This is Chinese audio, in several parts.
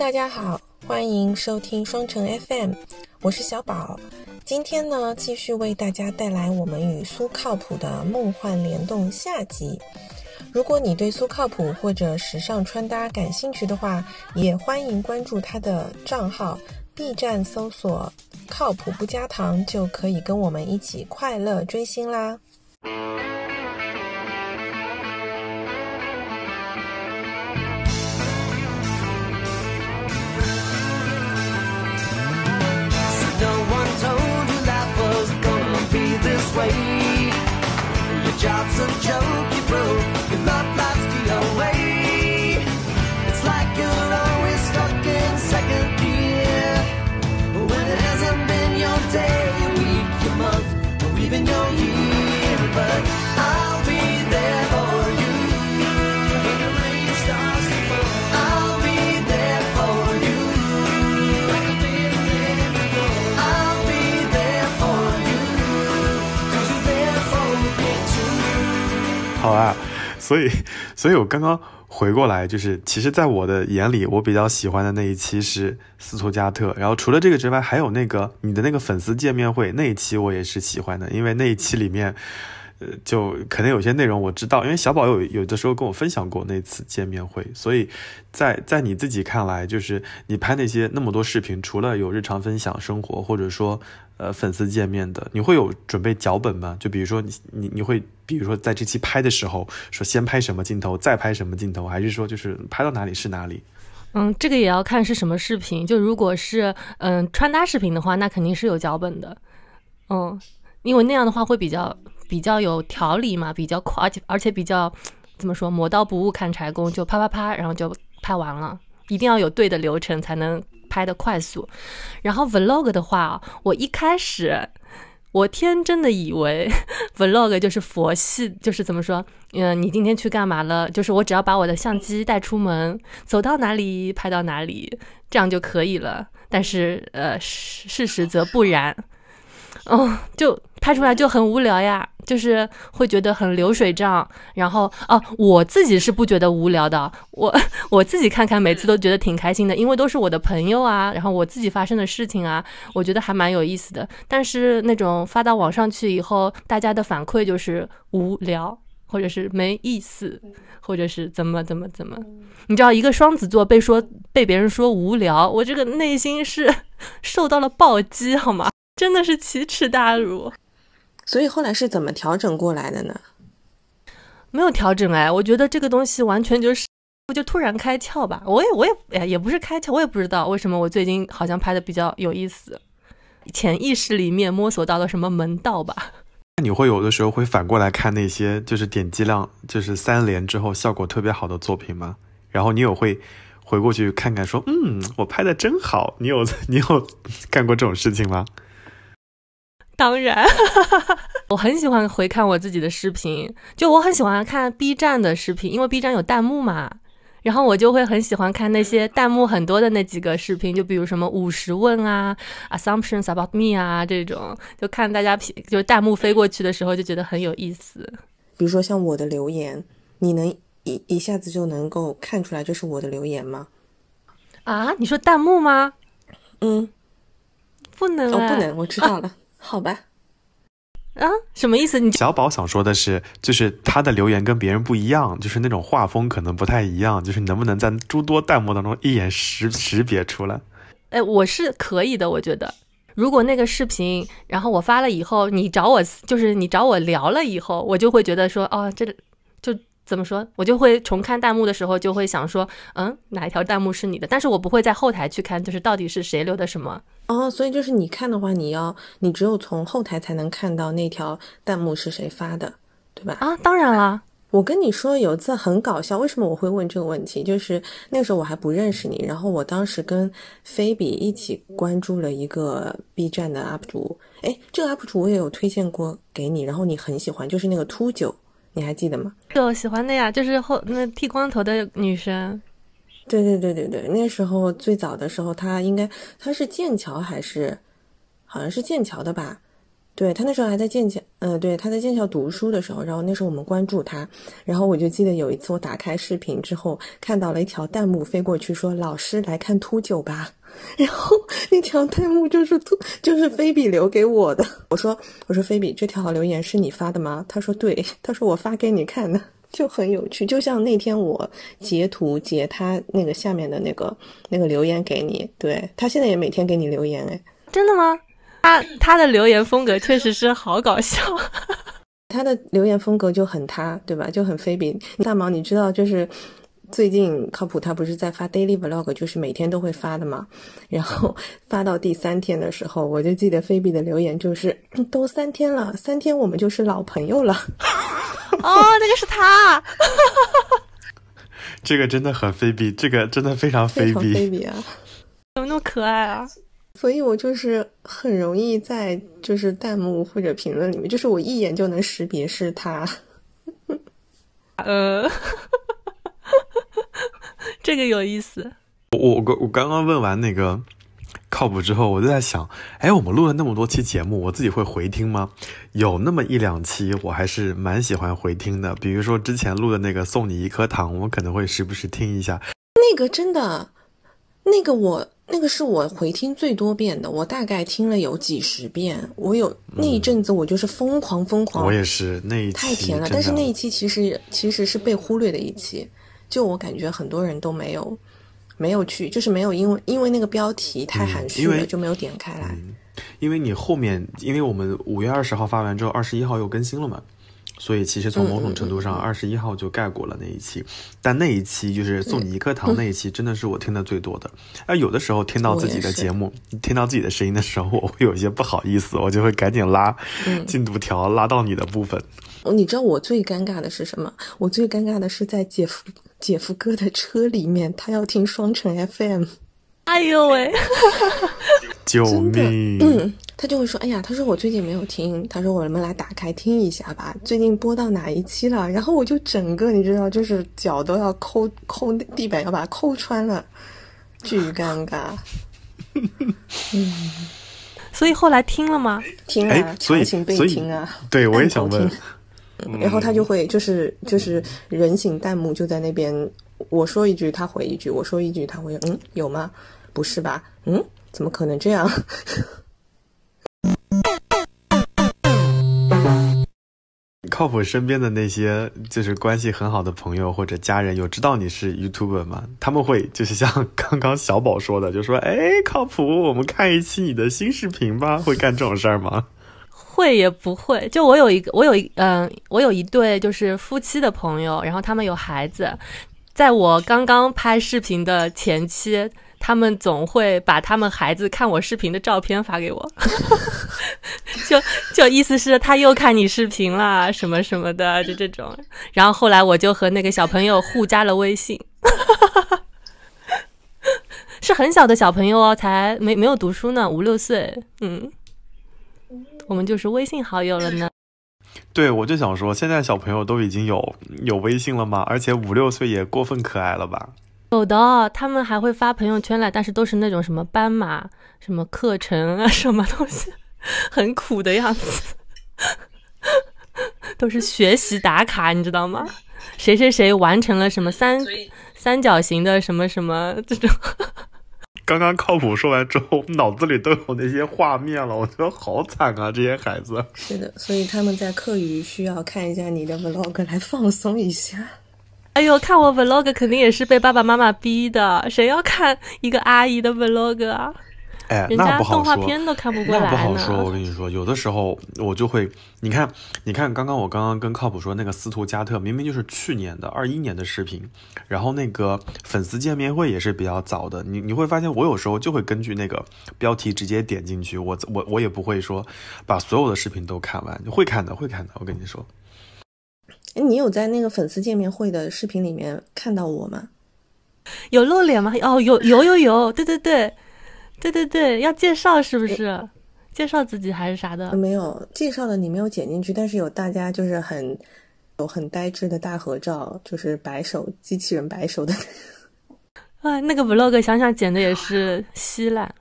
大家好，欢迎收听双城 FM，我是小宝。今天呢，继续为大家带来我们与苏靠谱的梦幻联动下集。如果你对苏靠谱或者时尚穿搭感兴趣的话，也欢迎关注他的账号，B 站搜索“靠谱不加糖”，就可以跟我们一起快乐追星啦。Jobs Johnson joke you broke. 好啊，所以，所以我刚刚回过来，就是其实，在我的眼里，我比较喜欢的那一期是斯图加特。然后除了这个之外，还有那个你的那个粉丝见面会那一期，我也是喜欢的，因为那一期里面，呃，就可能有些内容我知道，因为小宝有有的时候跟我分享过那次见面会，所以在在你自己看来，就是你拍那些那么多视频，除了有日常分享生活，或者说呃粉丝见面的，你会有准备脚本吗？就比如说你你你会比如说在这期拍的时候，说先拍什么镜头，再拍什么镜头，还是说就是拍到哪里是哪里？嗯，这个也要看是什么视频。就如果是嗯穿搭视频的话，那肯定是有脚本的。嗯，因为那样的话会比较比较有条理嘛，比较快，而且而且比较怎么说，磨刀不误砍柴工，就啪啪啪，然后就拍完了。一定要有对的流程才能拍得快速。然后 vlog 的话，我一开始我天真的以为 vlog 就是佛系，就是怎么说，嗯，你今天去干嘛了？就是我只要把我的相机带出门，走到哪里拍到哪里，这样就可以了。但是呃，事实则不然，哦，就拍出来就很无聊呀，就是会觉得很流水账。然后哦，我自己是不觉得无聊的，我 我自己看看，每次都觉得挺开心的，因为都是我的朋友啊，然后我自己发生的事情啊，我觉得还蛮有意思的。但是那种发到网上去以后，大家的反馈就是无聊，或者是没意思，或者是怎么怎么怎么。你知道，一个双子座被说被别人说无聊，我这个内心是 受到了暴击，好吗？真的是奇耻大辱。所以后来是怎么调整过来的呢？没有调整哎，我觉得这个东西完全就是，就突然开窍吧。我也我也哎也不是开窍，我也不知道为什么我最近好像拍的比较有意思，潜意识里面摸索到了什么门道吧。你会有的时候会反过来看那些就是点击量就是三连之后效果特别好的作品吗？然后你有会回过去看看说，嗯，我拍的真好。你有 你有干过这种事情吗？当然，我很喜欢回看我自己的视频，就我很喜欢看 B 站的视频，因为 B 站有弹幕嘛，然后我就会很喜欢看那些弹幕很多的那几个视频，就比如什么五十问啊、Assumptions about me 啊这种，就看大家评就弹幕飞过去的时候，就觉得很有意思。比如说像我的留言，你能一一下子就能够看出来这是我的留言吗？啊，你说弹幕吗？嗯，不能、哦，啊，不能，我知道了。好吧，啊，什么意思？你小宝想说的是，就是他的留言跟别人不一样，就是那种画风可能不太一样，就是能不能在诸多弹幕当中一眼识识别出来？哎，我是可以的，我觉得。如果那个视频，然后我发了以后，你找我，就是你找我聊了以后，我就会觉得说，哦，这就怎么说，我就会重看弹幕的时候，就会想说，嗯，哪一条弹幕是你的？但是我不会在后台去看，就是到底是谁留的什么。哦，所以就是你看的话，你要你只有从后台才能看到那条弹幕是谁发的，对吧？啊，当然啦。我跟你说有一次很搞笑，为什么我会问这个问题？就是那个时候我还不认识你，然后我当时跟菲比一起关注了一个 B 站的 UP 主，哎，这个 UP 主我也有推荐过给你，然后你很喜欢，就是那个秃九，你还记得吗？就，喜欢的呀，就是后那剃光头的女生。对对对对对，那时候最早的时候，他应该他是剑桥还是好像是剑桥的吧？对他那时候还在剑桥，嗯、对，他在剑桥读书的时候，然后那时候我们关注他，然后我就记得有一次我打开视频之后，看到了一条弹幕飞过去说：“老师来看秃鹫吧。”然后那条弹幕就是秃，就是菲比留给我的。我说：“我说菲比，这条留言是你发的吗？”他说：“对。”他说：“我发给你看的。”就很有趣，就像那天我截图截他那个下面的那个那个留言给你，对他现在也每天给你留言哎，真的吗？他他的留言风格确实是好搞笑。他的留言风格就很他，对吧？就很菲比。大毛，你知道就是最近靠谱他不是在发 daily vlog，就是每天都会发的嘛。然后发到第三天的时候，我就记得菲比的留言就是：“都三天了，三天我们就是老朋友了。哦，那个是他。这个真的很菲比，这个真的非常”菲非常菲比。比啊！怎么那么可爱啊？所以我就是很容易在就是弹幕或者评论里面，就是我一眼就能识别是他。呃，这个有意思。我我我刚刚问完那个靠谱之后，我就在想，哎，我们录了那么多期节目，我自己会回听吗？有那么一两期我还是蛮喜欢回听的，比如说之前录的那个送你一颗糖，我可能会时不时听一下。那个真的，那个我那个是我回听最多遍的，我大概听了有几十遍。我有那一阵子我就是疯狂疯狂，我也是那一期太甜了。但是那一期其实其实是被忽略的一期，就我感觉很多人都没有没有去，就是没有因为因为那个标题太含蓄了，就没有点开来。因为你后面，因为我们五月二十号发完之后，二十一号又更新了嘛，所以其实从某种程度上，二十一号就盖过了那一期。但那一期就是送你一颗糖那一期，真的是我听的最多的。而有的时候听到自己的节目，听到自己的声音的时候，我会有一些不好意思，我就会赶紧拉进度条，拉到你的部分。哦你知道我最尴尬的是什么？我最尴尬的是在姐夫姐夫哥的车里面，他要听双城 FM。哎呦喂，救真的命！嗯，他就会说：“哎呀，他说我最近没有听，他说我们来打开听一下吧，最近播到哪一期了？”然后我就整个你知道，就是脚都要抠抠地板，要把它抠穿了，巨尴尬。嗯所以后来听了吗？听哎啊，所以强行被听啊，对我也想问 然后他就会就是就是人形弹幕就在那边，我说一句他回一句，我说一句他回，嗯，有吗？不是吧？嗯，怎么可能这样？靠谱身边的那些就是关系很好的朋友或者家人，有知道你是 YouTuber 吗？他们会就是像刚刚小宝说的，就说：“哎，靠谱，我们看一期你的新视频吧。”会干这种事儿吗？会也不会。就我有一个，我有一嗯、我有一对就是夫妻的朋友，然后他们有孩子，在我刚刚拍视频的前期，他们总会把他们孩子看我视频的照片发给我，就就意思是他又看你视频啦，什么什么的，就这种。然后后来我就和那个小朋友互加了微信。是很小的小朋友哦，才没没有读书呢，五六岁，嗯，我们就是微信好友了呢。对，我就想说，现在小朋友都已经有有微信了吗？而且五六岁也过分可爱了吧？有的哦，他们还会发朋友圈来，但是都是那种什么斑马、什么课程啊，什么东西，很苦的样子，都是学习打卡，你知道吗？谁谁谁完成了什么三三角形的什么什么这种，刚刚靠谱说完之后，脑子里都有那些画面了，我觉得好惨啊，这些孩子。是的，所以他们在课余需要看一下你的 vlog 来放松一下。哎呦，看我 vlog 肯定也是被爸爸妈妈逼的，谁要看一个阿姨的 vlog 啊？哎，人家那不好动画说。片都看不过那不好说，我。跟你说，有的时候我就会，你看，你看，刚刚我刚刚跟靠谱说那个斯图加特，明明就是去年的二一年的视频，然后那个粉丝见面会也是比较早的，你你会发现，我有时候就会根据那个标题直接点进去，我我我也不会说把所有的视频都看完，会看的，会看的，我跟你说，哎，你有在那个粉丝见面会的视频里面看到我吗？有露脸吗？哦，有有有有，对对对，对对对，要介绍是不是？介绍自己还是啥的？没有介绍的，你没有剪进去，但是有大家就是很有很呆滞的大合照，就是摆手机器人摆手的。啊，那个 vlog 想想剪的也是稀烂。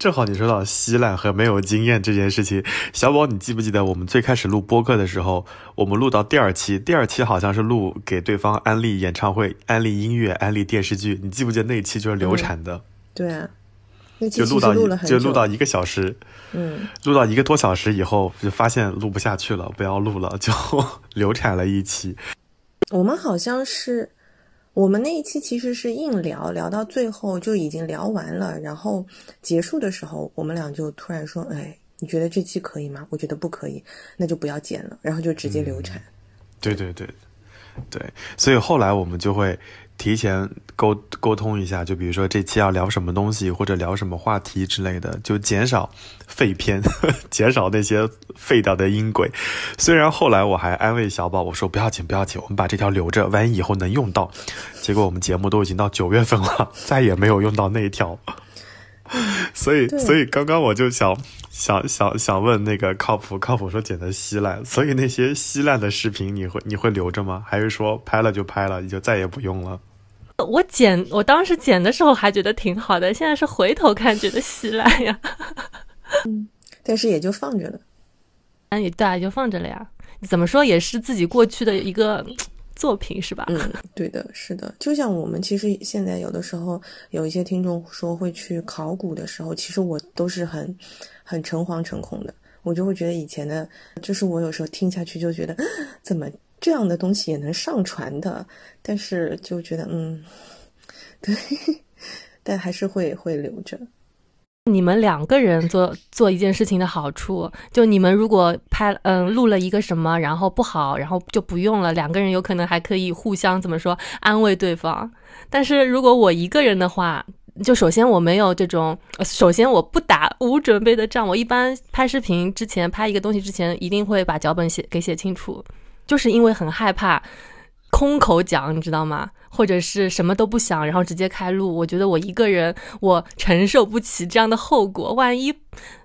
正好你说到稀烂和没有经验这件事情，小宝，你记不记得我们最开始录播客的时候，我们录到第二期，第二期好像是录给对方安利演唱会、安利音乐、安利电视剧，你记不记得那一期就是流产的，对啊，就录到就录到一个小时，嗯，录到一个多小时以后，就发现录不下去了，不要录了，就 流产了一期。我们好像是，我们那一期其实是硬聊，聊到最后就已经聊完了，然后结束的时候，我们俩就突然说：“哎，你觉得这期可以吗？”我觉得不可以，那就不要剪了，然后就直接流产。对对对，对，所以后来我们就会提前沟沟通一下，就比如说这期要聊什么东西，或者聊什么话题之类的，就减少废片，减少那些废掉的音轨。虽然后来我还安慰小宝，我说不要紧不要紧，我们把这条留着，万一以后能用到。结果我们节目都已经到九月份了，再也没有用到那一条。所以，所以刚刚我就想想想想问那个靠谱靠谱说剪的稀烂，所以那些稀烂的视频你会你会留着吗？还是说拍了就拍了，你就再也不用了？我剪，我当时剪的时候还觉得挺好的，现在是回头看觉得稀烂呀。嗯 但是也就放着了。那也对啊，就放着了呀。怎么说也是自己过去的一个嗯作品是吧？嗯，对的，是的。就像我们其实现在有的时候有一些听众说会去考古的时候，其实我都是很很诚惶诚恐的。我就会觉得以前的，就是我有时候听下去就觉得，怎么这样的东西也能上传的？但是就觉得，嗯，对，但还是会会留着。你们两个人做做一件事情的好处，就你们如果拍嗯录了一个什么，然后不好，然后就不用了，两个人有可能还可以互相怎么说安慰对方。但是如果我一个人的话，就首先我没有这种，首先我不打无准备的仗。我一般拍视频之前拍一个东西之前，一定会把脚本写给写清楚，就是因为很害怕空口讲，你知道吗？或者是什么都不想，然后直接开录。我觉得我一个人我承受不起这样的后果，万一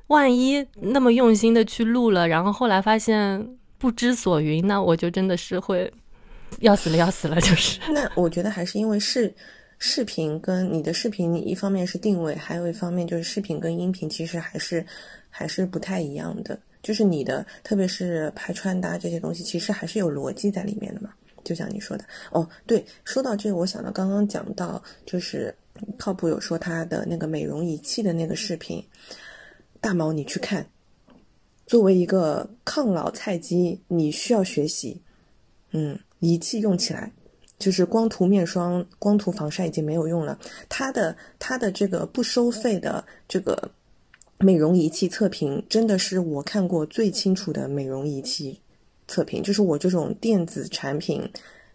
万一那么用心的去录了，然后后来发现不知所云，那我就真的是会要死了要死了，就是。那我觉得还是因为视视频跟你的视频，你一方面是定位，还有一方面就是视频跟音频其实还是还是不太一样的。就是你的，特别是拍穿搭这些东西，其实还是有逻辑在里面的嘛。就像你说的，哦，对，说到这个，我想到刚刚讲到，就是靠谱有说他的那个美容仪器的那个视频，大毛你去看，作为一个抗老菜鸡，你需要学习，嗯，仪器用起来。就是光涂面霜、光涂防晒已经没有用了，它的它的这个不收费的这个美容仪器测评，真的是我看过最清楚的美容仪器测评。就是我这种电子产品，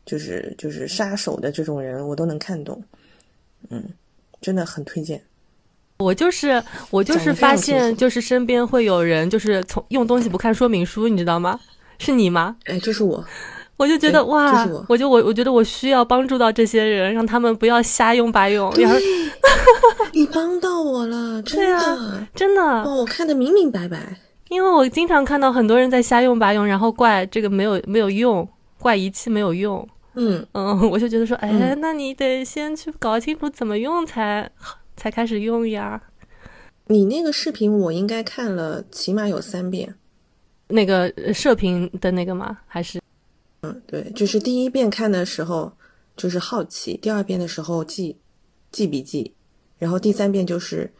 就是就是杀手的这种人，我都能看懂。嗯，真的很推荐。我就是我就是发现，就是身边会有人就是从用东西不看说明书，你知道吗？是你吗？哎，就是我。我就觉得哇就是我，我就我我觉得我需要帮助到这些人，让他们不要瞎用白用，然后你帮到我了，真对的。啊真的，哦，我看得明明白白。因为我经常看到很多人在瞎用白用，然后怪这个没有没有用，怪仪器没有用。嗯，嗯，我就觉得说，哎，嗯那你得先去搞清楚怎么用才才开始用呀。你那个视频我应该看了起码有三遍。那个呃射频的那个吗？还是嗯，对，就是第一遍看的时候就是好奇，第二遍的时候记记笔记，然后第三遍就是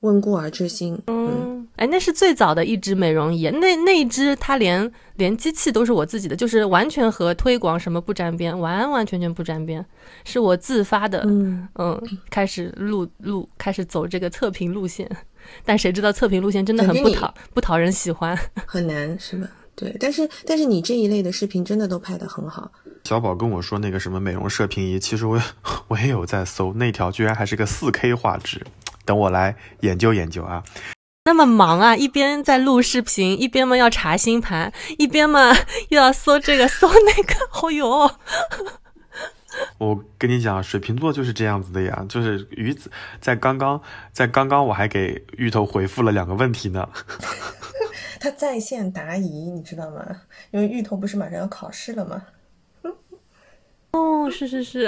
温故而知新。嗯，嗯，哎，那是最早的一支美容仪，那那一支它连连机器都是我自己的，就是完全和推广什么不沾边，完完全全不沾边，是我自发的，嗯嗯，开始录录，开始走这个测评路线，但谁知道测评路线真的很不讨不讨人喜欢。很难是吧？对，但是但是你这一类的视频真的都拍得很好。小宝跟我说那个什么美容射频仪，其实我 我也有在搜，那条居然还是个四 K 画质，等我来研究研究啊。那么忙啊，一边在录视频，一边嘛要查星盘，一边嘛又要搜这个搜那个，哦哟，我跟你讲，水瓶座就是这样子的呀，就是鱼子在刚刚在刚刚我还给芋头回复了两个问题呢。他在线答疑，你知道吗？因为芋头不是马上要考试了吗？哦，是是是，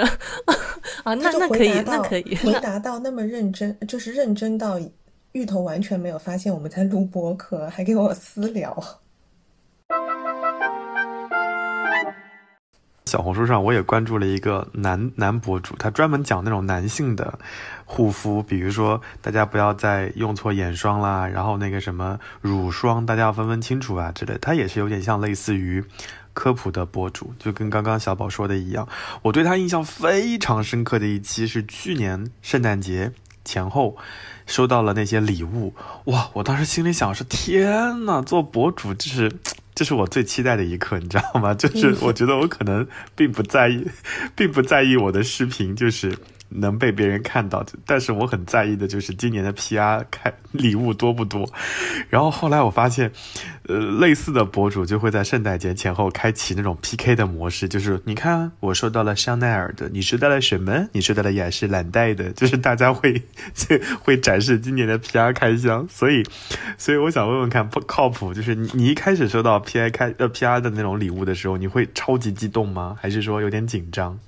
啊，那就那可以回，答到那可以，回答到那么认真，就是认真到芋头完全没有发现我们在录播课，还给我私聊。小红书上我也关注了一个男男博主，他专门讲那种男性的护肤，比如说大家不要再用错眼霜啦，然后那个什么乳霜大家要分分清楚啊之类。他也是有点像类似于科普的博主，就跟刚刚小宝说的一样。我对他印象非常深刻的一期是去年圣诞节前后收到了那些礼物，哇！我当时心里想是天呐，做博主就是。这是我最期待的一刻，你知道吗？就是我觉得我可能并不在意，并不在意我的视频就是能被别人看到，但是我很在意的就是今年的 PR 开礼物多不多。然后后来我发现，呃，类似的博主就会在圣诞节前后开启那种 PK 的模式，就是你看我收到了香奈儿的，你收到了什么？你收到了雅诗兰黛的，就是大家会会展示今年的 PR 开箱。所以，所以我想问问看，不靠谱？就是你你一开始收到 PR 开呃 PR 的那种礼物的时候，你会超级激动吗？还是说有点紧张？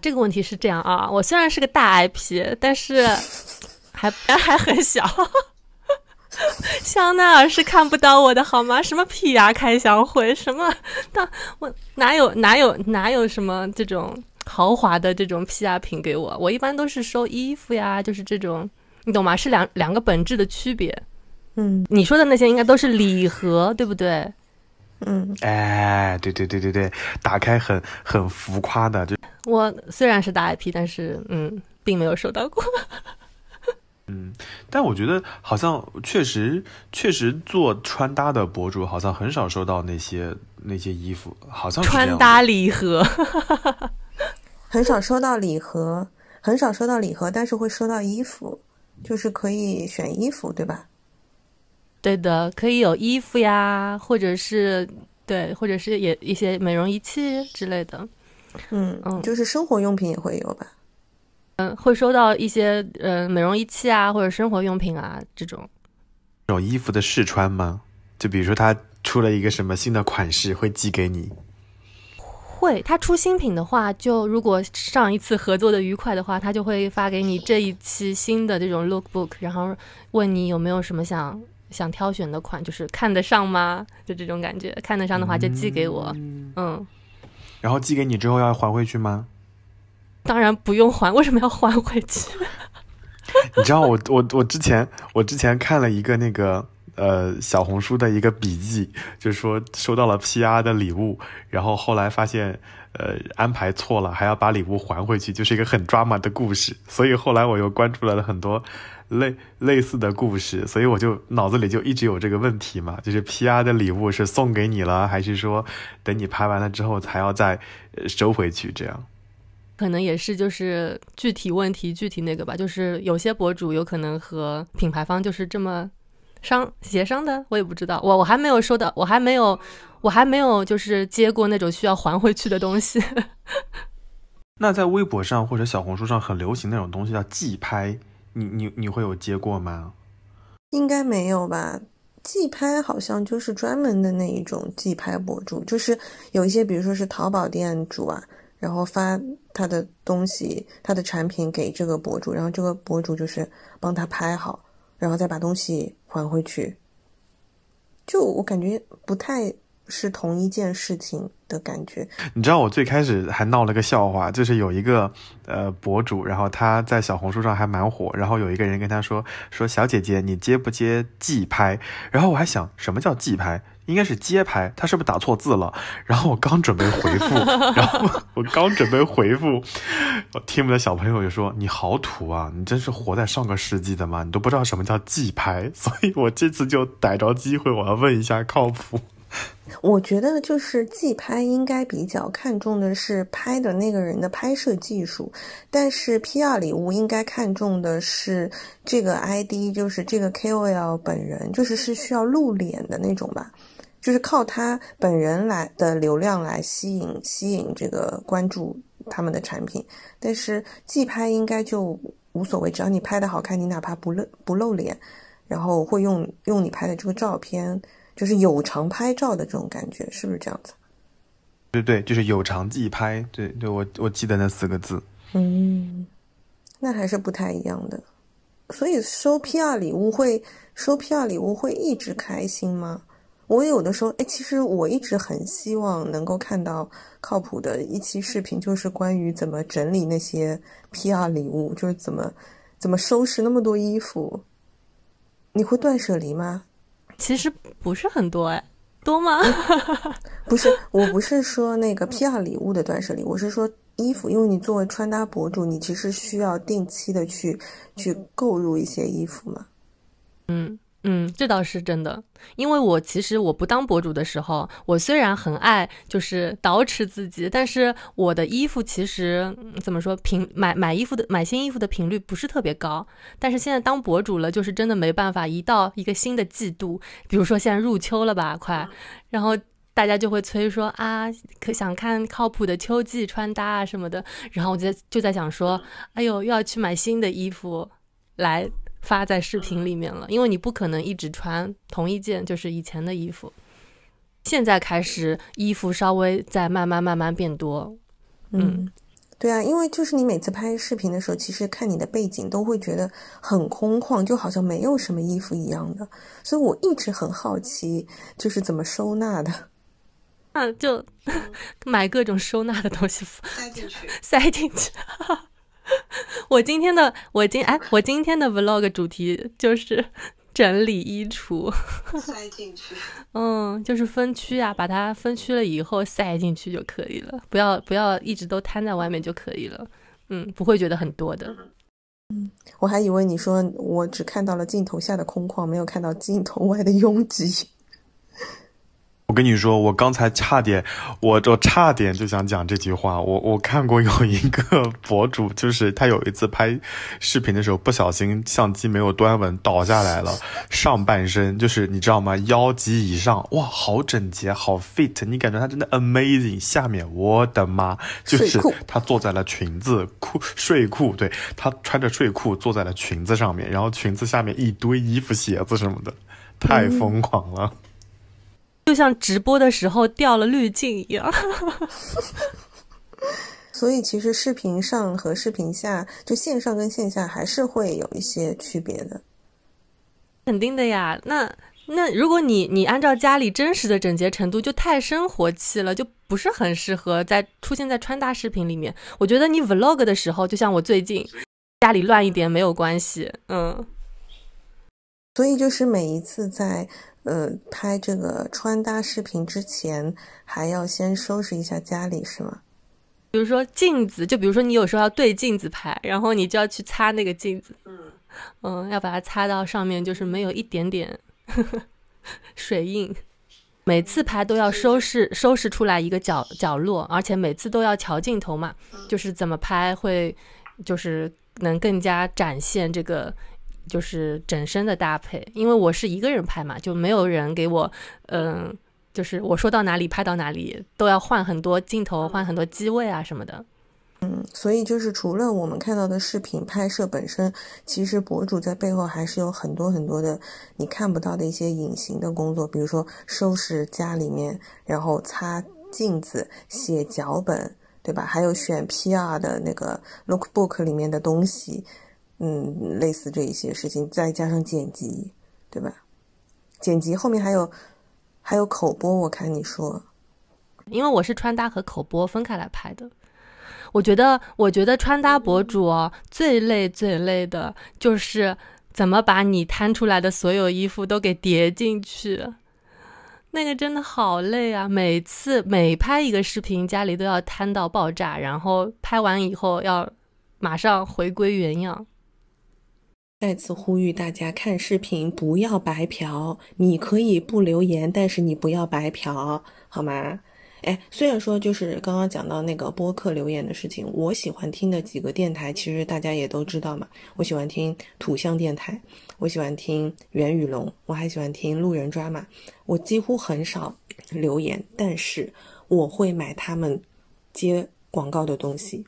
这个问题是这样啊，我虽然是个大 IP，但是 还还很小。香奈儿是看不到我的好吗？什么 PR 开箱会？什么？那我哪有哪有哪有什么这种豪华的这种 PR 品给我？我一般都是收衣服呀，就是这种，你懂吗？是两两个本质的区别。嗯你说的那些应该都是礼盒，对不对？嗯，哎，对对对对对，打开很很浮夸的，就我虽然是大 IP，但是嗯，并没有收到过。嗯，但我觉得好像确实确实做穿搭的博主好像很少收到那些那些衣服，好像穿搭礼盒，很少收到礼盒，很少收到礼盒，但是会收到衣服，就是可以选衣服，对吧？对的，可以有衣服呀，或者是对，或者是也一些美容仪器之类的。嗯嗯就是生活用品也会有吧？嗯，会收到一些呃美容仪器啊，或者生活用品啊这种。这种衣服的试穿吗？就比如说他出了一个什么新的款式，会寄给你。会，他出新品的话，就如果上一次合作的愉快的话，他就会发给你这一期新的这种 lookbook，然后问你有没有什么想想挑选的款，就是看得上吗？就这种感觉，看得上的话就寄给我。嗯，然后寄给你之后要还回去吗？当然不用还，为什么要还回去？你知道我我我之前我之前看了一个那个呃小红书的一个笔记，就是说收到了 PR 的礼物，然后后来发现呃安排错了，还要把礼物还回去，就是一个很 drama 的故事。所以后来我又关注了很多类类似的故事，所以我就脑子里就一直有这个问题嘛，就是 PR 的礼物是送给你了，还是说等你拍完了之后才要再收回去这样？可能也是就是具体问题具体那个吧，就是有些博主有可能和品牌方就是这么商协商的，我也不知道，我我还没有收到，我还没有我还没有就是接过那种需要还回去的东西。那在微博上或者小红书上很流行那种东西叫寄拍，你你你会有接过吗？应该没有吧？寄拍好像就是专门的那一种寄拍博主，就是有一些，比如说是淘宝店主啊，然后发他的东西、他的产品给这个博主，然后这个博主就是帮他拍好，然后再把东西还回去。就我感觉不太是同一件事情的感觉。你知道我最开始还闹了个笑话，就是有一个呃博主，然后他在小红书上还蛮火，然后有一个人跟他说说小姐姐你接不接寄拍？然后我还想什么叫寄拍？应该是街拍，他是不是打错字了？然后我刚准备回复，然后我刚准备回复，我听我们的小朋友就说你好土啊，你真是活在上个世纪的吗？你都不知道什么叫寄拍，所以我这次就逮着机会，我要问一下靠谱。我觉得就是寄拍应该比较看重的是拍的那个人的拍摄技术，但是 PR 礼物应该看重的是这个 ID，就是这个 KOL 本人，就是是需要露脸的那种吧，就是靠他本人来的流量来吸引吸引这个关注他们的产品，但是寄拍应该就无所谓，只要你拍的好看，你哪怕不露不露脸，然后会用用你拍的这个照片。就是有偿拍照的这种感觉，是不是这样子？对对，就是有偿寄拍，对对，我我记得那四个字。嗯，那还是不太一样的。所以收 PR 礼物会收 PR 礼物会一直开心吗？我有的时候，哎，其实我一直很希望能够看到靠谱的一期视频，就是关于怎么整理那些 PR 礼物，就是怎么怎么收拾那么多衣服。你会断舍离吗？其实不是很多哎，多吗？不是，我不是说那个 PR 礼物的断舍离，我是说衣服，因为你作为穿搭博主，你其实需要定期的去去购入一些衣服嘛。嗯嗯，这倒是真的。因为我其实我不当博主的时候，我虽然很爱就是捯饬自己，但是我的衣服其实嗯怎么说频买买衣服的买新衣服的频率不是特别高。但是现在当博主了，就是真的没办法，一到一个新的季度，比如说现在入秋了吧，快，然后。大家就会催说啊，可想看靠谱的秋季穿搭啊什么的，然后我就就在想说，哎呦，又要去买新的衣服来发在视频里面了，因为你不可能一直穿同一件就是以前的衣服。现在开始衣服稍微在慢慢慢慢变多，嗯，对啊，因为就是你每次拍视频的时候，其实看你的背景都会觉得很空旷，就好像没有什么衣服一样的，所以我一直很好奇，就是怎么收纳的。那 就 买各种收纳的东西 塞进去，塞进去。我今天的我今哎，我今天的 vlog 主题就是整理衣橱，塞进去。嗯，就是分区啊，把它分区了以后塞进去就可以了，不要不要一直都摊在外面就可以了。嗯，不会觉得很多的。嗯，我还以为你说我只看到了镜头下的空旷，没有看到镜头外的拥挤。我跟你说，我刚才差点，我我差点就想讲这句话。我我看过有一个博主，就是他有一次拍视频的时候，不小心相机没有端稳，倒下来了，上半身就是你知道吗？腰及以上，哇，好整洁，好 fit，你感觉他真的 amazing。下面我的妈，就是他坐在了裙子裤睡裤，对他穿着睡裤坐在了裙子上面，然后裙子下面一堆衣服、鞋子什么的，太疯狂了。就像直播的时候掉了滤镜一样，所以其实视频上和视频下，就线上跟线下还是会有一些区别的。肯定的呀，那那如果你你按照家里真实的整洁程度，就太生活气了，就不是很适合在出现在穿搭视频里面。我觉得你 vlog 的时候，就像我最近家里乱一点没有关系，嗯。所以就是每一次在。呃，拍这个穿搭视频之前，还要先收拾一下家里，是吗？比如说镜子，就比如说你有时候要对镜子拍，然后你就要去擦那个镜子，嗯嗯，要把它擦到上面，就是没有一点点 水印。每次拍都要收拾收拾出来一个角角落，而且每次都要调镜头嘛，就是怎么拍会，就是能更加展现这个。就是整身的搭配，因为我是一个人拍嘛，就没有人给我，嗯，就是我说到哪里拍到哪里，都要换很多镜头，换很多机位啊什么的。嗯，所以就是除了我们看到的视频拍摄本身，其实博主在背后还是有很多很多的你看不到的一些隐形的工作，比如说收拾家里面，然后擦镜子、写脚本，对吧？还有选 PR 的那个 lookbook 里面的东西。嗯，类似这一些事情，再加上剪辑，对吧？剪辑后面还有还有口播，我看你说，因为我是穿搭和口播分开来拍的。我觉得，我觉得穿搭博主哦，最累最累的就是怎么把你摊出来的所有衣服都给叠进去，那个真的好累啊！每次每拍一个视频，家里都要摊到爆炸，然后拍完以后要马上回归原样。再次呼吁大家看视频不要白嫖，你可以不留言，但是你不要白嫖，好吗？哎，虽然说就是刚刚讲到那个播客留言的事情，我喜欢听的几个电台，其实大家也都知道嘛。我喜欢听土象电台，我喜欢听袁宇龙，我还喜欢听路人抓马。我几乎很少留言，但是我会买他们接广告的东西，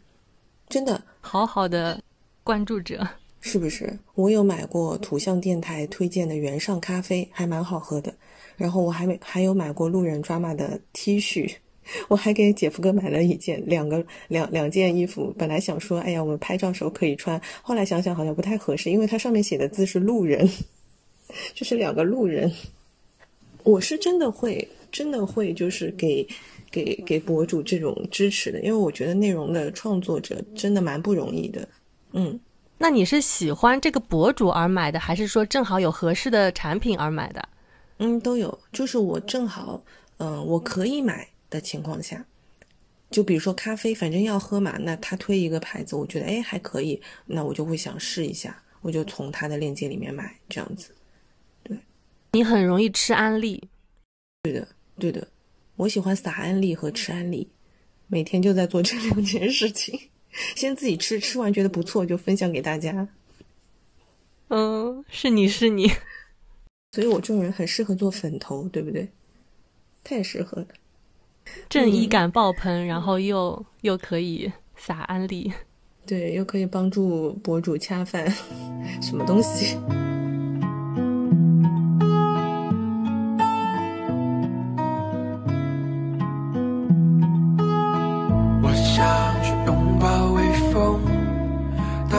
真的好好的关注者。是不是？我有买过土象电台推荐的原上咖啡，还蛮好喝的。然后我还没还有买过路人抓马的 T 恤，我还给姐夫哥买了一件，两个两两件衣服。本来想说，哎呀，我们拍照时候可以穿，后来想想好像不太合适，因为它上面写的字是路人，就是两个路人。我是真的会，真的会，就是给给给博主这种支持的，因为我觉得内容的创作者真的蛮不容易的。嗯，那你是喜欢这个博主而买的，还是说正好有合适的产品而买的？嗯，都有，就是我正好，嗯、我可以买的情况下，就比如说咖啡，反正要喝嘛，那他推一个牌子，我觉得哎还可以，那我就会想试一下，我就从他的链接里面买，这样子。对你很容易吃安利，对的对的，我喜欢撒安利和吃安利，每天就在做这两件事情。先自己吃，吃完觉得不错就分享给大家。嗯，是你是你，所以我这种人很适合做粉头，对不对？太适合了。正义感爆棚，然后又又可以撒安利。对，又可以帮助博主恰饭，什么东西？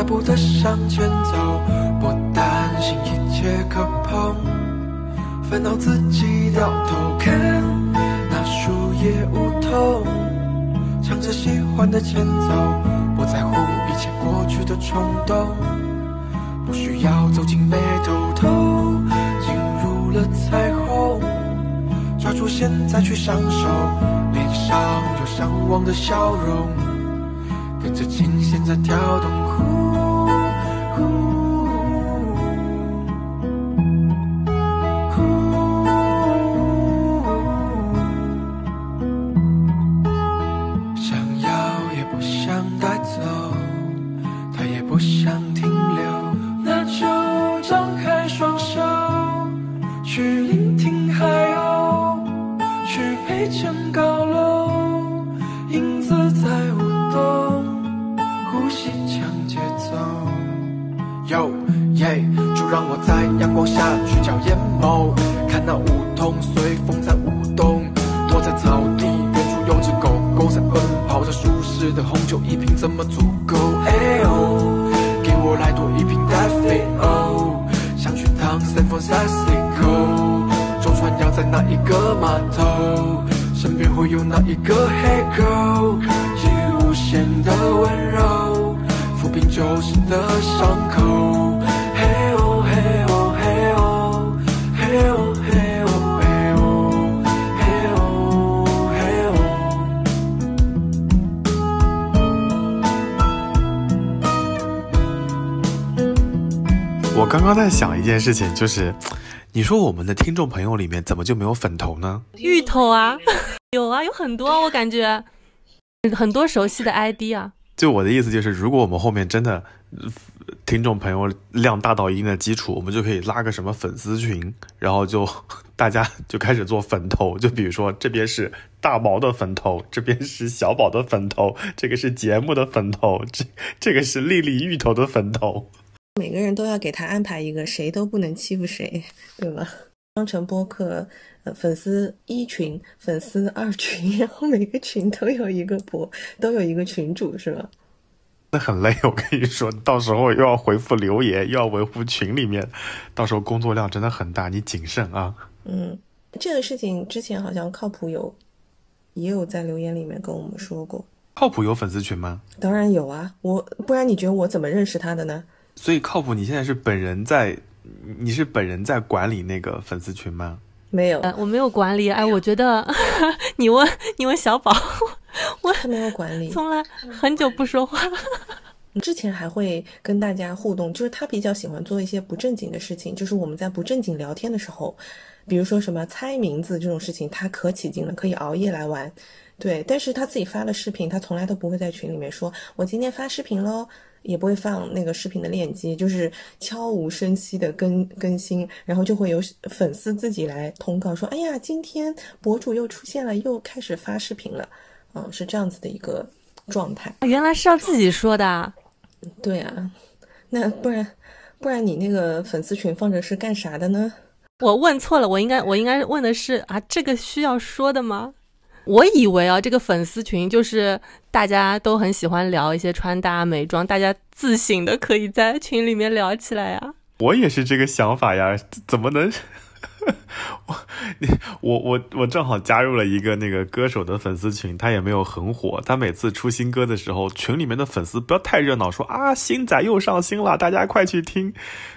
大步的向前走，不担心一切可碰，烦恼自己掉头看那树叶梧桐，唱着喜欢的前奏，不在乎一切过去的冲动，不需要走进眉头头，进入了彩虹。抓住现在去享受，脸上有向往的笑容，跟着琴弦在跳动。우 刚刚在想一件事情，就是 你说我们的听众朋友里面怎么就没有粉头呢？芋头啊，有啊，有很多，我感觉很多熟悉的 ID 啊。就我的意思就是，如果我们后面真的呃听众朋友量大到一定的基础，我们就可以拉个什么粉丝群，然后就 大家就开始做粉头。就比如说这边是大毛的粉头，这边是小宝的粉头，这个是节目的粉头，这这个是丽丽芋头的粉头。每个人都要给他安排一个，谁都不能欺负谁，对吧？双城播客，呃，粉丝一群、粉丝二群，然后每个群都有一个博，都有一个群主，是吧？那很累，我跟你说，到时候又要回复留言，又要维护群里面，到时候工作量真的很大，你谨慎啊。嗯，这个事情之前好像靠谱有，也有在留言里面跟我们说过。靠谱有粉丝群吗？当然有啊，我不然你觉得我怎么认识他的呢？所以靠谱，你现在是本人在，你是本人在管理那个粉丝群吗？没有，呃，我没有管理，哎，我觉得 你问你问小宝，我 他没有管理。从来很久不说话。之前还会跟大家互动，就是他比较喜欢做一些不正经的事情，就是我们在不正经聊天的时候，比如说什么猜名字这种事情，他可起劲了，可以熬夜来玩。对，但是他自己发了视频，他从来都不会在群里面说“我今天发视频喽”，也不会放那个视频的链接，就是悄无声息的更更新，然后就会有粉丝自己来通告说：“哎呀，今天博主又出现了，又开始发视频了。”嗯，是这样子的一个状态。原来是要自己说的啊，对啊，那不然不然你那个粉丝群放着是干啥的呢？我问错了，我应该我应该问的是啊，这个需要说的吗？我以为啊，这个粉丝群就是大家都很喜欢聊一些穿搭、美妆，大家自省的可以在群里面聊起来呀。我也是这个想法呀，怎么能？我你我我我正好加入了一个那个歌手的粉丝群，他也没有很火。他每次出新歌的时候，群里面的粉丝不要太热闹，说啊新仔又上新了，大家快去听。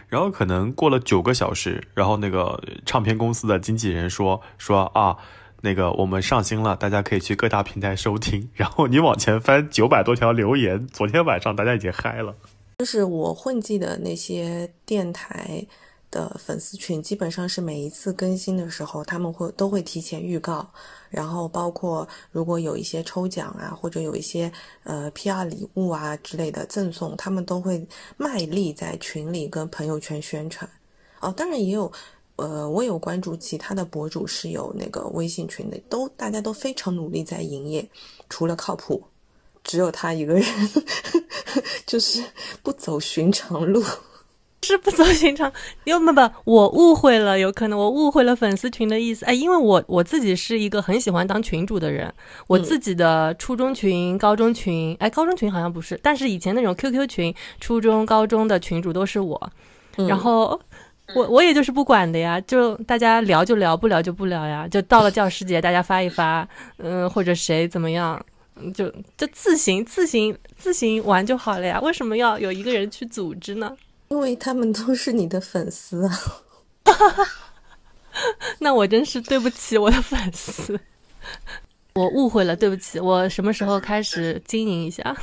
然后可能过了九个小时，然后那个唱片公司的经纪人说说啊。那个我们上新了，大家可以去各大平台收听。然后你往前翻九百多条留言，昨天晚上大家已经嗨了。就是我混迹的那些电台的粉丝群，基本上是每一次更新的时候，他们会都会提前预告，然后包括如果有一些抽奖啊，或者有一些呃 PR 礼物啊之类的赠送，他们都会卖力在群里跟朋友圈宣传。哦，当然也有，呃，我有关注其他的博主是有那个微信群的，都大家都非常努力在营业，除了靠谱，只有他一个人 就是不走寻常路。是不走寻常，要么不，我误会了，有可能我误会了粉丝群的意思。哎，因为我我自己是一个很喜欢当群主的人，我自己的初中群、高中群，哎，高中群好像不是，但是以前那种 QQ 群，初中、高中的群主都是我，然后我我也就是不管的呀，就大家聊就聊，不聊就不聊呀，就到了教师节 大家发一发，嗯，或者谁怎么样，嗯就就自行自行自行玩就好了呀，为什么要有一个人去组织呢？因为他们都是你的粉丝啊，那我真是对不起我的粉丝，我误会了，对不起。我什么时候开始经营一下？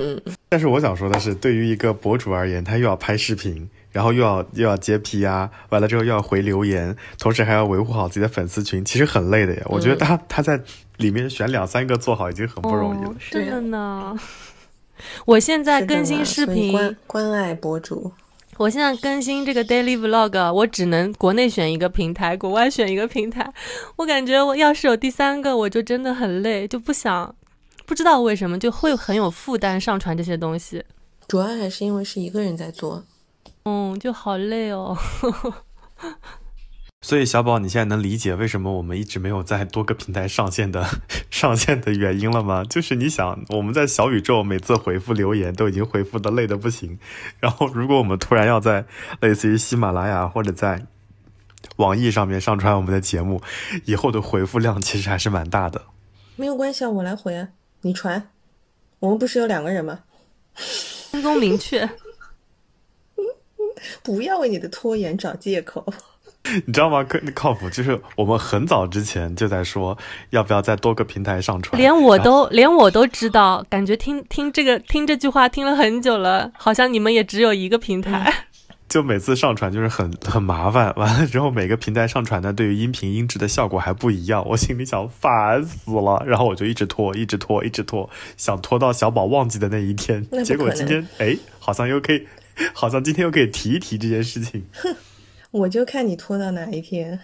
嗯但是我想说的是，对于一个博主而言，他又要拍视频，然后又要又要接 P 啊，完了之后又要回留言，同时还要维护好自己的粉丝群，其实很累的呀。我觉得他他在里面选两三个做好已经很不容易了。哦，是的呢。我现在更新视频，关关爱博主，我现在更新这个 daily vlog，我只能国内选一个平台，国外选一个平台。我感觉我要是有第三个，我就真的很累，就不想，不知道为什么就会很有负担上传这些东西。主要还是因为是一个人在做。嗯，就好累哦。所以小宝，你现在能理解为什么我们一直没有在多个平台上线的 上线的原因了吗？就是你想，我们在小宇宙每次回复留言都已经回复的累的不行，然后如果我们突然要在类似于喜马拉雅或者在网易上面上传我们的节目，以后的回复量其实还是蛮大的。没有关系啊，我来回啊，你传。我们不是有两个人吗？分工明确。不要为你的拖延找借口。你知道吗？靠靠谱，就是我们很早之前就在说要不要在多个平台上传，连我都连我都知道，感觉听听这个听这句话听了很久了，好像你们也只有一个平台。就每次上传就是很很麻烦，完了之后每个平台上传的对于音频音质的效果还不一样，我心里想烦死了，然后我就一直拖，一直拖，一直拖，想拖到小宝忘记的那一天结果今天哎，好像又可以，好像今天又可以提一提这件事情。哼我就看你拖到哪一天。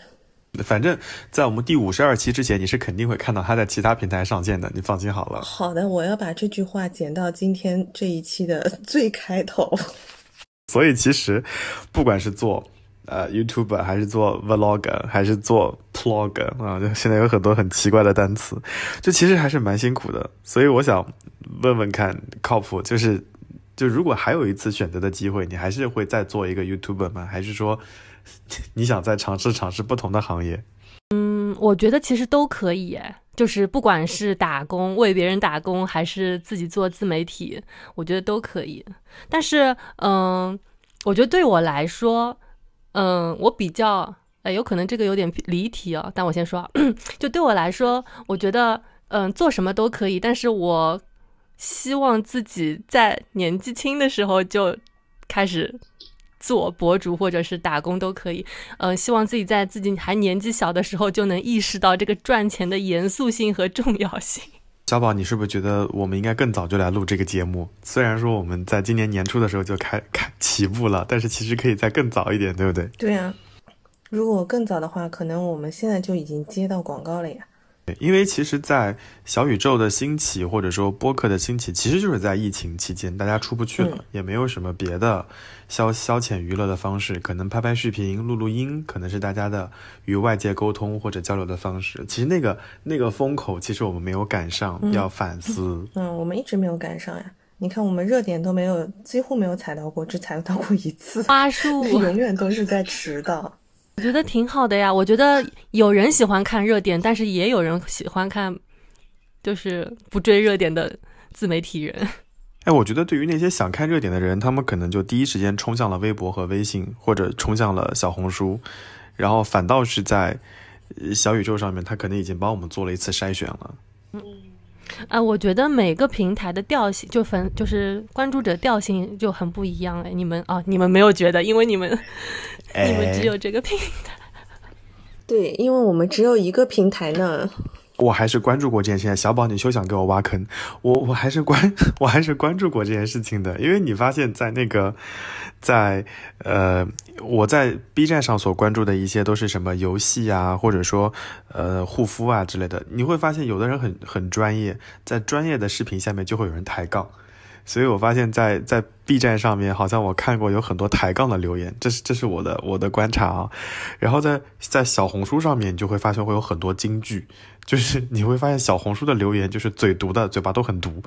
反正，在我们第五十二期之前，你是肯定会看到它在其他平台上线的，你放心好了。好的，我要把这句话剪到今天这一期的最开头。所以其实，不管是做呃 YouTube 还是做 Vlog 还是做 Plog 啊，就现在有很多很奇怪的单词，就其实还是蛮辛苦的。所以我想问问看，靠谱就是就如果还有一次选择的机会，你还是会再做一个 YouTuber 吗？还是说 你想再尝试尝试不同的行业？嗯，我觉得其实都可以，就是不管是打工为别人打工，还是自己做自媒体，我觉得都可以。但是，嗯，我觉得对我来说，嗯，我比较，呃，有可能这个有点离题啊，但我先说，就对我来说，我觉得，嗯，做什么都可以，但是我希望自己在年纪轻的时候就开始做博主或者是打工都可以。呃，希望自己在自己还年纪小的时候就能意识到这个赚钱的严肃性和重要性。小宝，你是不是觉得我们应该更早就来录这个节目？虽然说我们在今年年初的时候就开 开起步了，但是其实可以再更早一点，对不对？对啊，如果更早的话，可能我们现在就已经接到广告了呀。对因为其实，在小宇宙的兴起，或者说播客的兴起，其实就是在疫情期间，大家出不去了，嗯也没有什么别的消消遣娱乐的方式，可能拍拍视频、录录音，可能是大家的与外界沟通或者交流的方式。其实那个那个风口，其实我们没有赶上，要反思。嗯，我们一直没有赶上呀。你看，我们热点都没有，几乎没有踩到过，只踩到过一次，花束，永远都是在迟到。我觉得挺好的呀。我觉得有人喜欢看热点，但是也有人喜欢看，就是不追热点的自媒体人。哎，我觉得对于那些想看热点的人，他们可能就第一时间冲向了微博和微信，或者冲向了小红书，然后反倒是在呃小宇宙上面，他可能已经帮我们做了一次筛选了。嗯啊，我觉得每个平台的调性就分就是关注者调性就很不一样哎。你们啊，你们没有觉得，因为你们你们只有这个平台。对，因为我们只有一个平台呢。我还是关注过这件事情。小宝，你休想给我挖坑，我我还是关我还是关注过这件事情的，因为你发现，在那个在呃我在 B 站上所关注的一些都是什么游戏啊，或者说呃护肤啊之类的，你会发现有的人很很专业，在专业的视频下面就会有人抬杠。所以我发现在，在 B 站上面，好像我看过有很多抬杠的留言，这是这是我的我的观察啊。然后在在小红书上面，你就会发现会有很多金句，就是你会发现小红书的留言就是嘴毒的，嘴巴都很毒，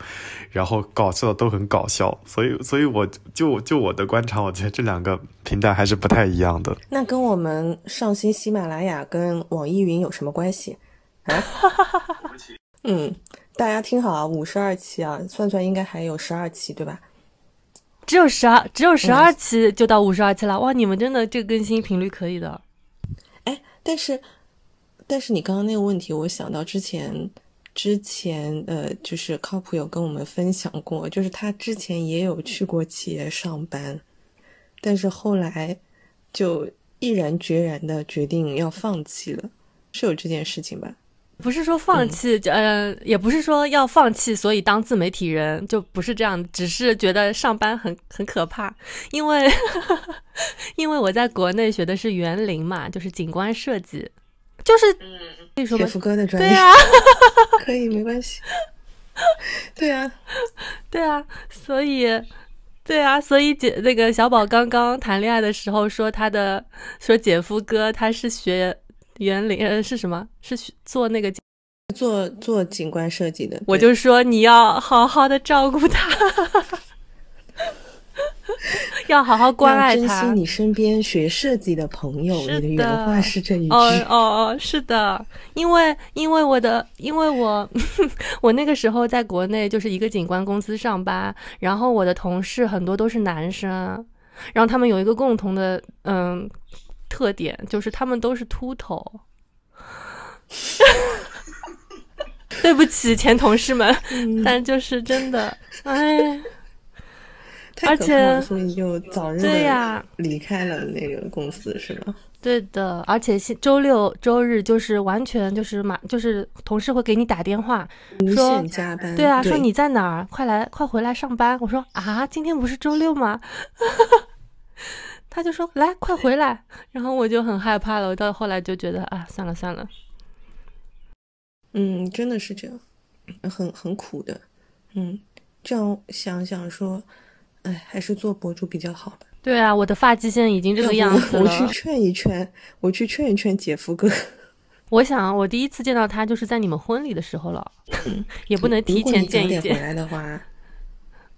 然后搞笑的都很搞笑。所以，所以我就就我的观察，我觉得这两个平台还是不太一样的。那跟我们上新喜马拉雅跟网易云有什么关系啊？嗯，大家听好啊，五十二期啊，算算应该还有十二期对吧？只有十二，只有十二期就到五十二期了，哇！你们真的这个更新频率可以的。哎，但是，但是你刚刚那个问题，我想到之前，之前呃，就是靠谱有跟我们分享过，就是他之前也有去过企业上班，但是后来就毅然决然的决定要放弃了，是有这件事情吧？不是说放弃，呃，也不是说要放弃，所以当自媒体人就不是这样，只是觉得上班很很可怕，因为 因为我在国内学的是园林嘛，就是景观设计，就是可以说福哥的专业，对啊，可以没关系。对啊，对啊，所以。对啊，所以姐那个小宝刚刚谈恋爱的时候说他的说姐夫哥他是学园林呃是什么？是学做那个做做景观设计的，我就说你要好好的照顾他，要好好关爱他珍惜他。你身边学设计的朋友。是你的原话是这一句。哦哦哦，是的，因为因为我的，因为我 我那个时候在国内就是一个景观公司上班，然后我的同事很多都是男生，然后他们有一个共同的嗯特点，就是他们都是秃头。对不起，前同事们，嗯 但就是真的，哎，而且，所以就早日对呀离开了那个公司，是吗？对的，而且是周六周日就是完全就是马，就是同事会给你打电话，无说限加班。对啊，说你在哪儿，快来快回来上班。我说啊，今天不是周六吗？他就说来快回来，然后我就很害怕了。我到后来就觉得啊，算了算了，嗯，真的是这样，很很苦的。嗯，这样想想说，哎，还是做博主比较好吧。对啊，我的发际线已经这个样子了我去。劝一劝，我去劝一劝姐夫哥。我想我第一次见到他就是在你们婚礼的时候了，也不能提如果前你早点回见一见。来的话，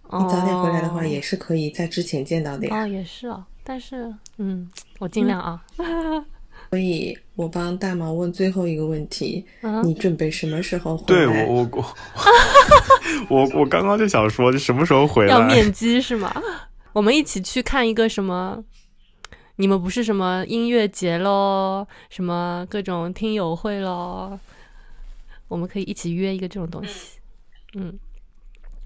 哦你早点回来的话，也是可以在之前见到的呀。哦，也是哦，但是嗯，我尽量啊。所以我帮大毛问最后一个问题：嗯你准备什么时候回对来？我我 我我我刚刚就想说，这什么时候回来？要面基是吗？我们一起去看一个什么？你们不是什么音乐节喽，什么各种听友会喽？我们可以一起约一个这种东西。嗯，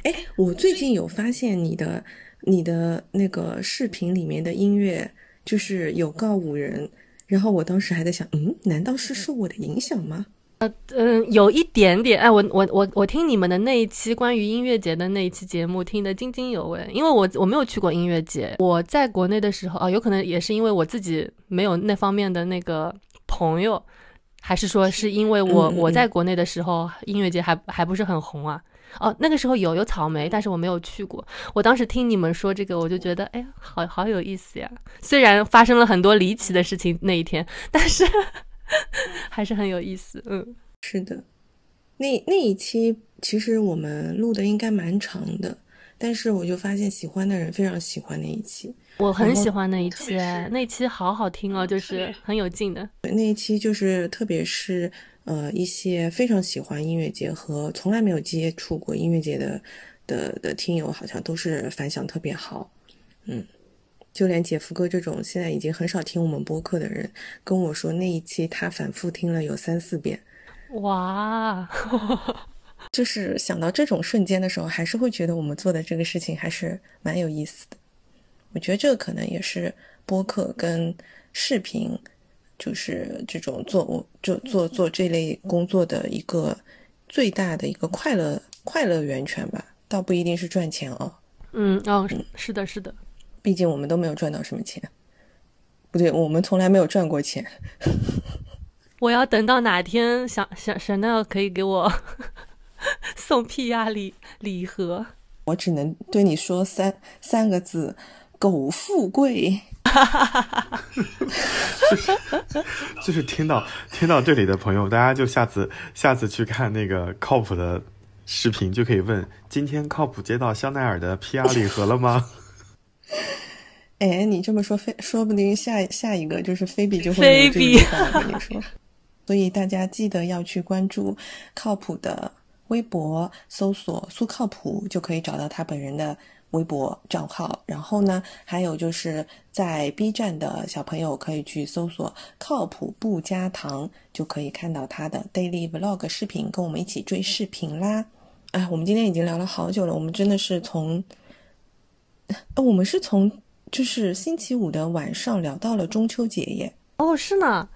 哎，我最近有发现你的你的那个视频里面的音乐，就是有告五人，然后我当时还在想，嗯，难道是受我的影响吗？呃嗯，有一点点，哎，我我我我听你们的那一期关于音乐节的那一期节目听得津津有味，因为我我没有去过音乐节，我在国内的时候啊，有可能也是因为我自己没有那方面的那个朋友，还是说是因为我我在国内的时候音乐节还还不是很红啊？哦，那个时候有有草莓，但是我没有去过。我当时听你们说这个，我就觉得，哎，好好有意思呀！虽然发生了很多离奇的事情那一天，但是 还是很有意思。嗯，是的，那那一期其实我们录的应该蛮长的，但是我就发现喜欢的人非常喜欢那一期。我很喜欢那一期，那一期好好听哦，就是很有劲的。那一期就是特别是呃一些非常喜欢音乐节和从来没有接触过音乐节的的的听友，好像都是反响特别好。嗯，就连姐夫哥这种现在已经很少听我们播客的人，跟我说那一期他反复听了有三四遍。哇，就是想到这种瞬间的时候，还是会觉得我们做的这个事情还是蛮有意思的。我觉得这个可能也是播客跟视频，就是这种做我就做做这类工作的一个最大的一个快乐快乐源泉吧，倒不一定是赚钱哦，嗯，哦，是的，是的，毕竟我们都没有赚到什么钱。不对，我们从来没有赚过钱。我要等到哪天想想 Chanel 可以给我 送 PR 礼礼盒。我只能对你说三三个字：苟富贵。就是听到听到这里的朋友，大家就下次下次去看那个靠谱的视频，就可以问：今天靠谱接到香奈儿的 PR 礼盒了吗？哎，你这么说，非说不定下下一个就是菲比就会菲有这比句话，我跟你说。所以大家记得要去关注靠谱的微博，搜索“苏靠谱”就可以找到他本人的微博账号。然后呢，还有就是在 B 站的小朋友可以去搜索“靠谱不加糖”，就可以看到他的 daily vlog 视频，跟我们一起追视频啦。哎，我们今天已经聊了好久了，我们真的是从，呃我们是从就是星期五的晚上聊到了中秋节耶。哦，是呢。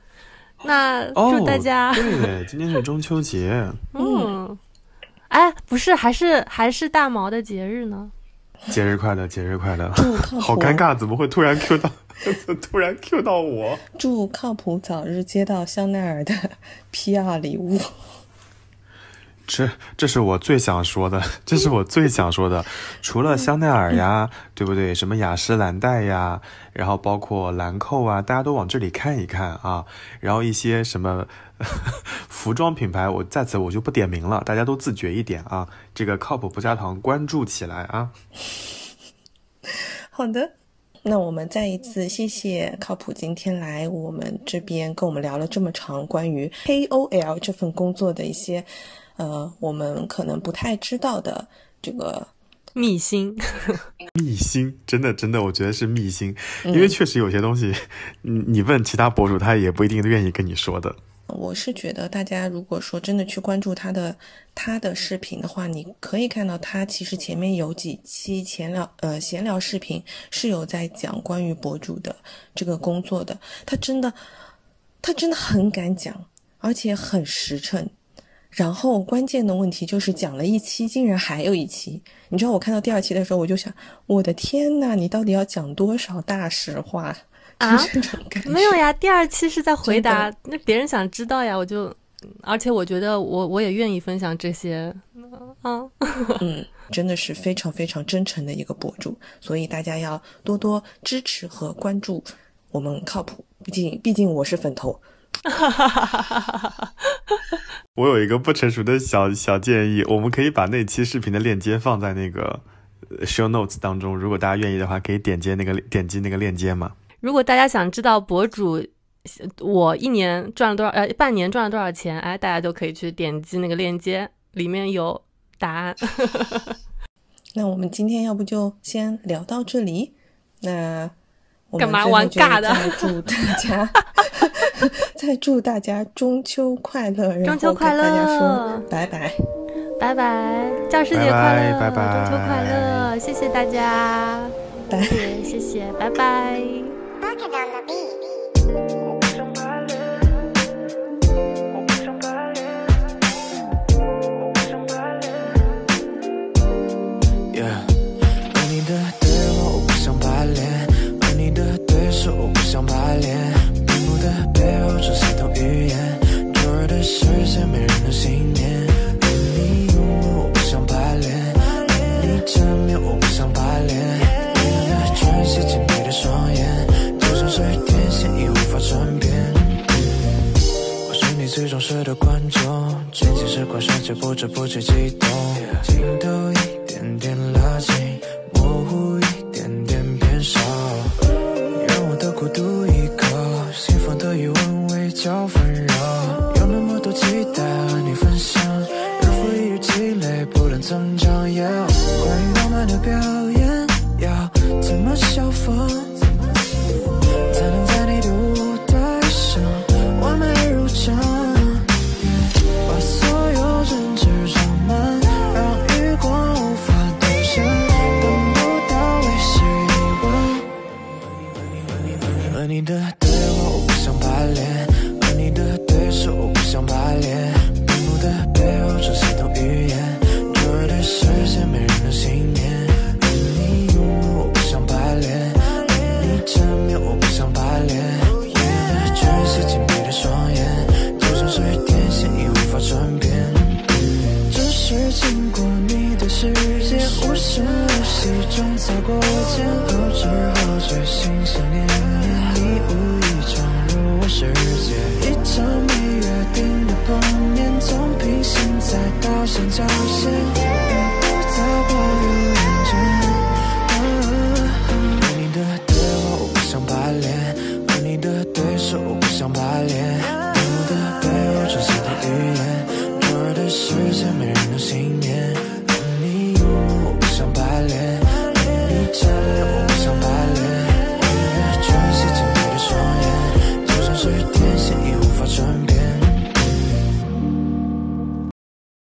那哦，祝大家，对，今天是中秋节，嗯，哎，不是，还是还是大毛的节日呢。节日快乐，节日快乐！祝靠 谱好尴尬，怎么会突然 Q 到，突然 Q 到我？祝靠谱早日接到香奈儿的 PR 礼物。这这是我最想说的，这是我最想说的。除了香奈儿呀，对不对？什么雅诗兰黛呀，然后包括兰蔻啊，大家都往这里看一看啊。然后一些什么 服装品牌，我在此我就不点名了，大家都自觉一点啊。这个靠谱不加糖，关注起来啊！好的，那我们再一次谢谢靠谱今天来我们这边跟我们聊了这么长关于 KOL 这份工作的一些呃我们可能不太知道的这个秘辛，秘辛，真的真的，我觉得是秘辛，因为确实有些东西，你你问其他博主，他也不一定愿意跟你说的。我是觉得，大家如果说真的去关注他的他的视频的话，你可以看到他其实前面有几期闲聊呃闲聊视频是有在讲关于博主的这个工作的，他真的他真的很敢讲，而且很实诚。然后关键的问题就是讲了一期，竟然还有一期。你知道我看到第二期的时候，我就想，我的天呐，你到底要讲多少大实话？啊。没有呀，第二期是在回答，那别人想知道呀，我就，而且我觉得我我也愿意分享这些，啊，嗯，真的是非常非常真诚的一个博主，所以大家要多多支持和关注我们靠谱。毕竟，毕竟我是粉头。我有一个不成熟的小小建议，我们可以把那期视频的链接放在那个呃 show notes 当中，如果大家愿意的话，可以点击那个点击那个链接嘛。如果大家想知道博主我一年赚了多少，呃，半年赚了多少钱，哎，大家就可以去点击那个链接，里面有答案。那我们今天要不就先聊到这里。那我们干嘛玩尬的再祝大家 再祝大家中秋快乐，然中秋后跟快乐。大家说拜拜。拜拜，教师节拜拜快乐，拜拜中秋快乐，谢谢大家，拜。谢谢谢谢，拜拜。最忠实的观众，清醒时光瞬间不知不觉激动，镜头一点点拉近，模糊一点点变少，让望的孤独依靠，心房的余温微交纷扰，有那么多期待和你分享，日复一日积累，不断增长也忘。